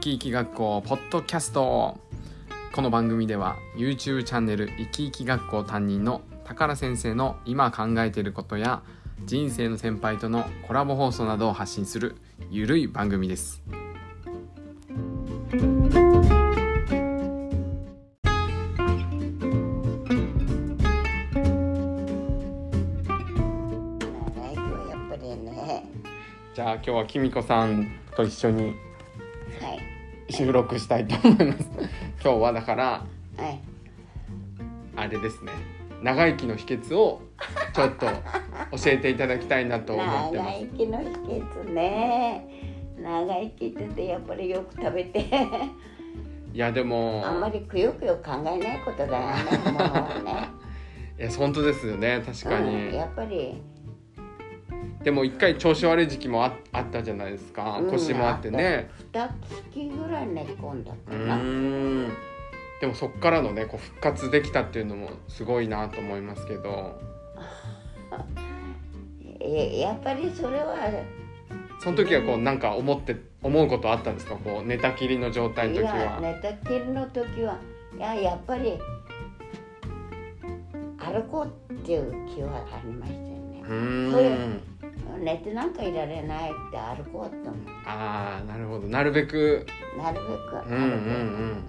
き生き学校ポッドキャスト。この番組では YouTube チャンネル生き生き学校担任の宝先生の今考えていることや人生の先輩とのコラボ放送などを発信するゆるい番組です。じゃあ今日はきみこさんと一緒にはい収録したいと思います。今日はだからはい。あれですね。長生きの秘訣をちょっと教えていただきたいなと思って長ます。生きの秘訣ね。長生きっててやっぱりよく食べて。いやでもあんまりくよくよ考えないことだよねもうね。いや本当ですよね。確かに、うん、やっぱりでも一回調子悪い時期もああったじゃないですか。うん腰もあってね。2月ぐらい寝込んだうかな、でもそっからのねこう復活できたっていうのもすごいなと思いますけど。えやっぱりそれはその時はこうなんか思って思うことあったんですか？こう寝たきりの状態のい時やは。寝たきりの時は。いややっぱり歩こうっていう気はありましたよね。うん寝てなんかいられないって歩こうって思う。ああなるほど。なるべく。なるべくううんうん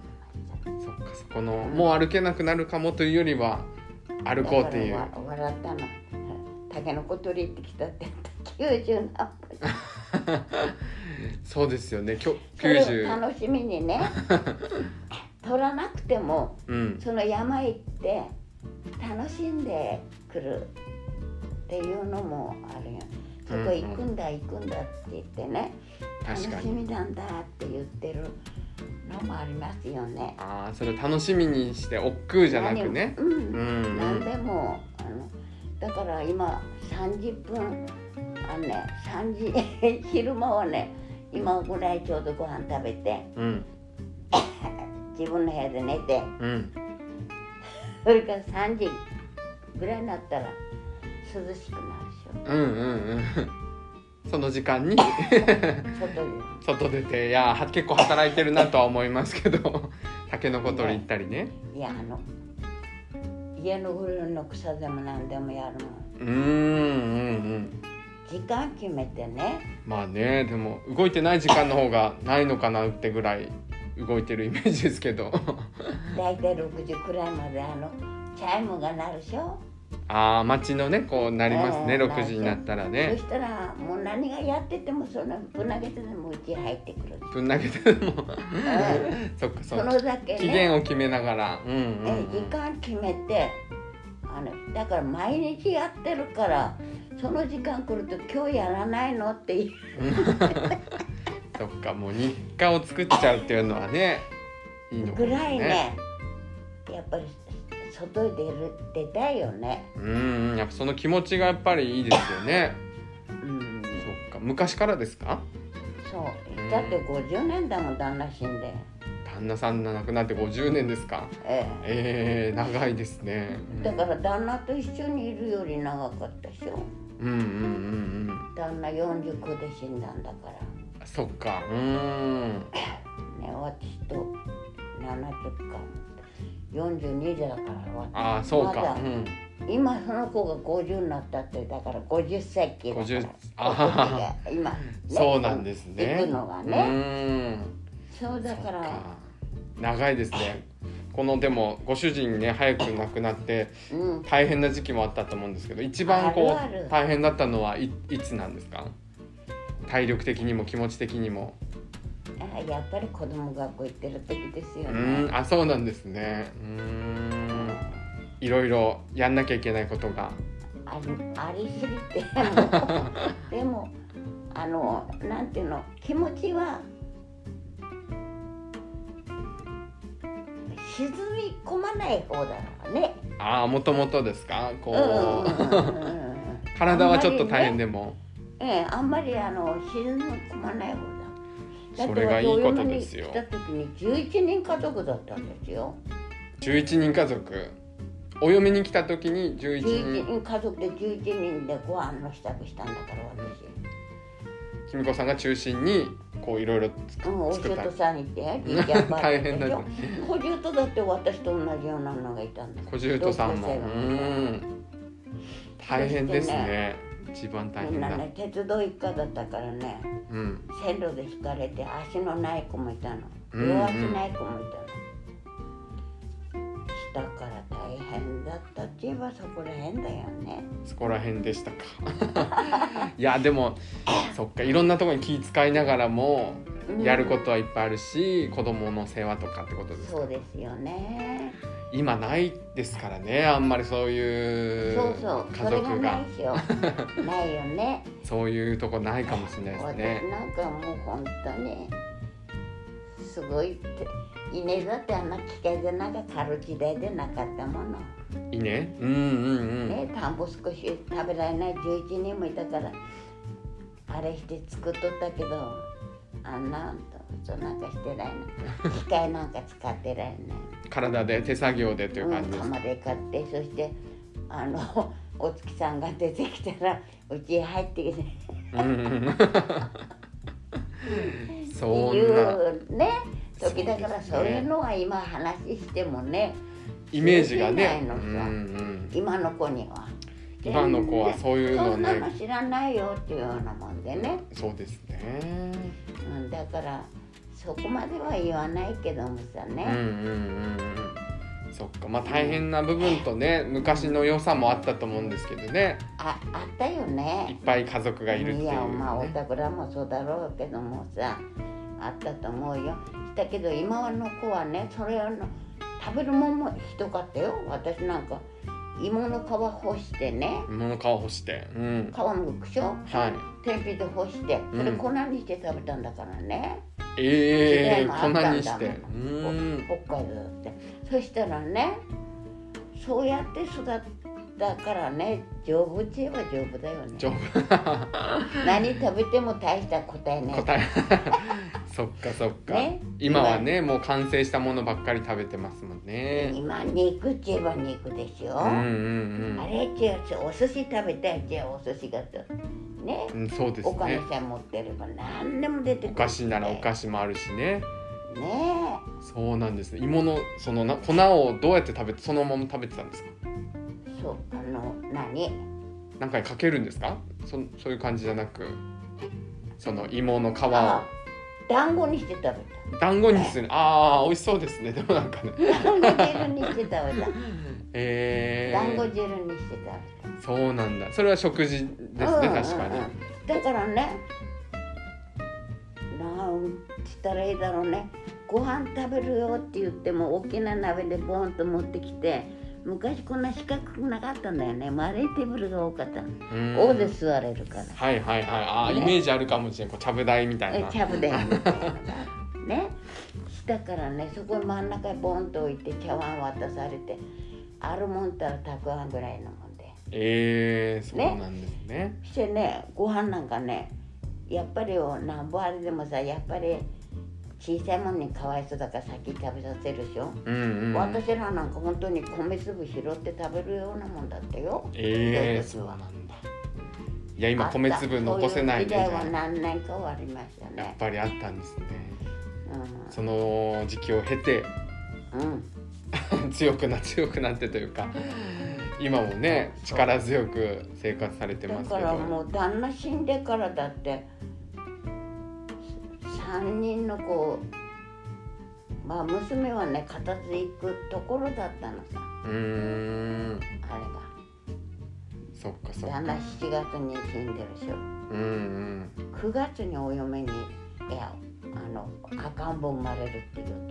うん。そっかそこのもう歩けなくなるかもというよりは歩こうっていう。笑ったの。タケノコ取り行ってきたって言った。90何歩そうですよね。きょそれを90楽しみにね 取らなくてもうん。その山行って楽しんでくるっていうのもあるよそこ行くんだ行くんだって言ってね。楽しみなんだって言ってるのもありますよね。ああそれを楽しみにして億劫じゃなくね。うん。うん何でもあのだから今30分あのね3時 昼間はね今ぐらいちょうどご飯食べてうん。自分の部屋で寝て。うん。それから3時ぐらいになったら涼しくなるでし。うんうんうん。その時間に。ょ外に。外出ていやは結構働いてるなとは思いますけど。タケノコ取り行ったりね。いやあの家の上の草でも何でもやるもん。うーんうんうん。時間決めてね。まあねでも動いてない時間の方がないのかなってぐらい動いてるイメージですけど。大体6時くらいまであのチャイムが鳴るでしょああ街のねこうなりますね、ええ6時になったらそねしたらもう何がやっててもそのぶん投げてでもうち入ってくるぶん投げても。えそっかそそっか。のだけ期限ねを決めながら。うんうん、うねん、時間決めてあのだから毎日やってるからその時間来ると今日やらないのって言う。そっかもう日課を作っちゃうっていうのはねいいのかもぐらいねねやっぱり外に出る出たいよね。うんやっぱその気持ちがやっぱりいいですよね。うん。そっか。昔からですか？そう。だって50年だもん旦那死んで。旦那さんが亡くなって50年ですか？ええ。ー、長いですね。えだから旦那と一緒にいるより長かったでしょ。うんうんうんうん。旦那49で死んだんだから。うんそっか。うーん。ね私と70か42だからああそうか、ま今その子が50になったってだから50歳期だから。50ああ今、ね、そうなんですね。行くのがうねそうだから長いですね。このでもご主人ね早く亡くなってうん。大変な時期もあったと思うんですけど一番こう大変だったのはいいつなんですか？体力的にも気持ち的にもあやっぱり子供学校行ってる時ですようねあそうなんですね。うーん。いろいろやんなきゃいけないことが。ありありすぎて。でもあのなんていうの気持ちは沈み込まない方だね。ああもともとですか？こう、体はちょっと大変でも、ええ、あんまりあの沈み込まない方だ。それがいいことですよ。私お嫁に来た時に11人家族だったんですよ。11人家族。お嫁に来た時に11 11人。人家族で11人でご飯の支度したんだから私。きみこさんが中心にこういろいろうん、お作った。姑さんいてじいちゃんばあちゃ大変だね小姑だって私と同じようなのがいたんだ。小姑さんも。大変ですね一番大みんな変だ。ね鉄道一家だったからねうん。線路で引かれて足のない子もいたの。うんうん。両足ない子もいたの、下から大変だったって言えばそこら辺だよね。そこら辺でしたか。いやでもそっかいろんなところに気遣いながらもうん。やることはいっぱいあるし、子供の世話とかってことですか。そうですよね今ないですからねあんまりそういうそうそう家族が。ないでしょないよね。そういうとこないかもしれないです私ねなんかもう本当にすごいって稲だってあんな機械でなんか刈る時代でなかったもの、いいねうんうんうん、ね田んぼ少し食べられない11人もいたからあれして作っとったけどあんなんとそうなんかしてないな機械なんか使ってられない体で手作業でという感じです、うん、釜で買ってそしてあの お月さんが出てきたらうちへ入ってきて。うん。ういうね時だからそういうのは今話してもねイメージがね。うんうん今の子には。今の子はそういうのそんなのね知らないよっていうようなもんでね、そうですね。うん、だからそこまでは言わないけどもさね、うんうんうんうん。そっか。まあ大変な部分とね昔の良さもあったと思うんですけどね。ああったよいっねぱい家族がいるっていう、ね、やまあおたくらもそうだろうけどもさあったと思うよ。だけど今の子はねそれをの食べるもんもひどかったよ。私なんか芋の皮干してね。芋の皮干して。うん。皮むくでしょ？はい。天日で干して。それうん。粉にして食べたんだからね、ええー、時代もあったんだ粉にして。北海道だって。そしたらねそうやって育ったからね丈夫って言えば丈夫だよね。丈夫。何食べても大した答えね答え。そっかそっか、ね？今はねもう完成したものばっかり食べてますもんね。今肉って言えば肉でしょ、うんうんあれ違うお寿司食べたい。じゃあお寿司がとね。うん、うん、そうですお金ねさえ持ってれば何でも出てくるお菓子ならお菓子もあるしね。ねそうなんですね。芋のそのな粉をどうやって食べてそのまま食べてたんですか？えそうあの何？何かにかけるんですか？そそういう感じじゃなくその芋の皮を。あ団子にして食べた。団子にするああ美味しそうですね。でもなんかね。団子汁にして食べた え団子ー、汁にして食べた。そうなんだ。それは食事ですね、うんうんうん確かに。だからねなんつったらいいだろうね。ご飯食べるよって言っても大きな鍋でボーンと持ってきて昔こんな四角くなかったんだよね。丸いテーブルが多かった。大で座れるから。はいはいはい。あー、ね。イメージあるかもしれないこうちゃぶ台みたいな。えちゃぶ台みたいな。ね。下からねそこに真ん中にボンと置いて茶碗渡されてあるもんたらたくあんぐらいのもんで。えー、そうなんですね。してねご飯なんかねやっぱりなんぼあれでもさやっぱり小さいもんにかわいそうだから先食べさせるでしょ、うんうん私らなんか本当に米粒拾って食べるようなもんだったよ。えー、そううなんだ。いや今米粒残せないねじそういう時代は何年かはありましたやっねぱりあったんですね。うその時期を経てん、うん、強くな強くなってというか今もね力強く生活されてだますけど。からもう旦那死んでからだって3人の子まあ娘はね片付いくところだったのさ。うーん。あれが。そっかそっか。旦那7月に死んでるでしょ。うんうん。9月にお嫁にいやあの赤ん坊生まれるっていう時だったのよ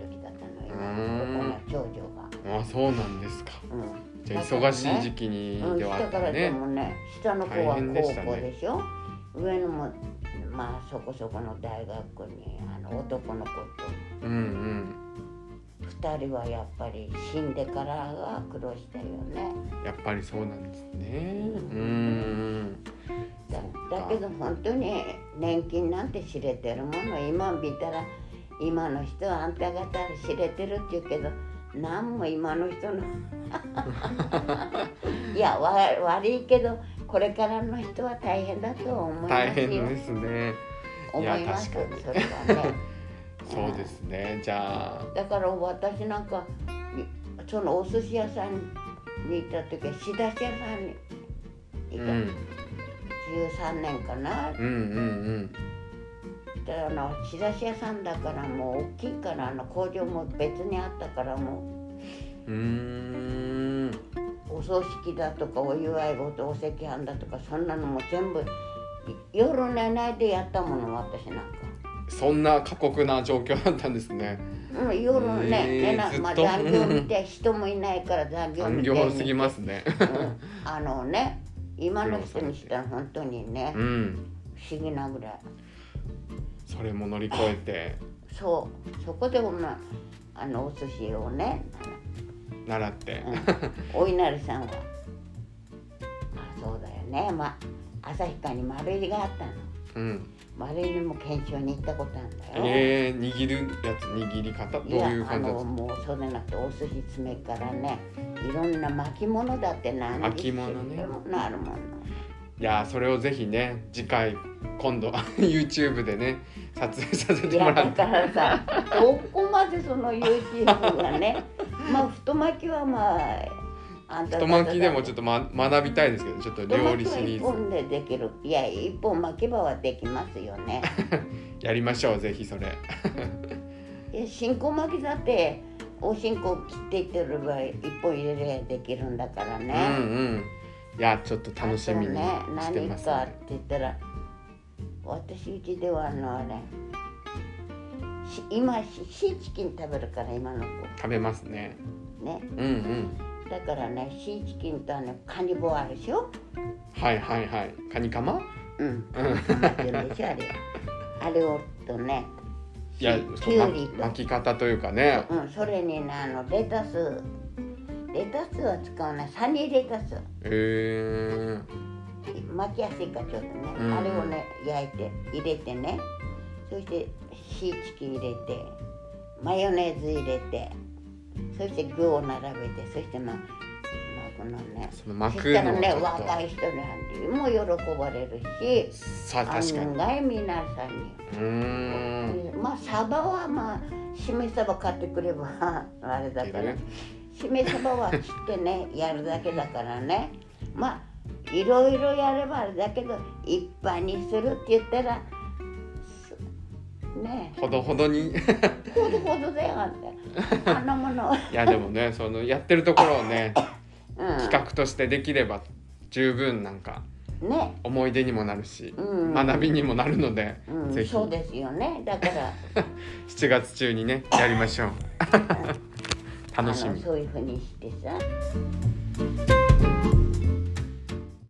うーんここの長女が。あそうなんですか。うん。じゃあ忙しい時期にうん、ではあっ下からでたねもね下の子は高校でしょ？上のもまあそこそこの大学にあの男の子と。うんうん。2人はやっぱり死んでからが苦労したよね。やっぱりそうなんですね。うん。だけど本当に年金なんて知れてるもの。今見たら今の人はあんた方知れてるって言うけど何も今の人の。いやわ悪いけどこれからの人は大変だと思いますよ。大変ですね。思いますいや確かに。それはね。そうですね。じゃあ。だから私なんかいそのお寿司屋さんに行った時は仕出し屋さんにいた、うん。13年かな。うんうんであの仕出し屋さんだからもう大きいからあの工場も別にあったからもう。んうーん。うお葬式だとかお祝い事お赤飯だとかそんなのも全部い夜寝ないでやったもの私なんか。そんな過酷な状況だったんですね。うん、夜ね、寝なまあ、残業見て人もいないから残業残見て。業すぎますね。うん。あのね今の人にしたら本当にねうん。不思議なぐらいそれも乗り越えて。そう。そこでもまああのお寿司をね、習って。うん、お稲荷さんは。あそうだよね。まあ旭川に丸入りがあったの。うん。丸入りも検証に行ったことあるんだよ、えー、握るやつ握り方どういう感じですかもうそうでなくてお寿司詰めからねいろんな巻物だって何巻物ね。あるものいやーそれをぜひね次回今度 YouTube でね撮影させてもらって。からさ どこまでその YouTube がね まあ太巻きはまああんた太巻きでもちょっとと、ま、学びたいですけどちょっと太料理シリーズ。本でできる。いや一本巻けばはできますよね。やりましょうぜひそれ。いや新香巻きだってお新香切っていってれば一本入れればできるんだからうんうね、んいやちょっと楽しみにしてます何かってね言ったら私うちではあのあれし今シシーチキン食べるから今の子。食べますね。ね。うんうん。だからねシーチキンとあのカニ棒あるでしょ？はいはいはい。カニカマ？うん。カニカマって言うんでしょあれ あれをとねいやきゅうりと。巻き方というかね。うんそれにねあのレタスレタスは使わないサニーレタス。えー、巻きやすいからちょっとね、うん。あれをね焼いて入れてね。そしてシーチキン入れてマヨネーズ入れてそして具を並べてそしてまあまあこのねその巻くそしたらねのをちょっ若い人にも喜ばれるしとさ確かに。案外皆さんに、うーん。まあサバはまあしめサバ買ってくればあれだからしめサバは切ってね やるだけだからね。まあいろいろやればあれだけど一般にするって言ったらすねほどほどに。えほどほどだよあんたあんなもの、いやでもねそのやってるところをねうん、企画としてできれば十分なんかね。思い出にもなるし、うん。学びにもなるので、うん、ぜひ。そうですよね。だから。7月中にねやりましょう楽しみ。そういうふうにしてさ。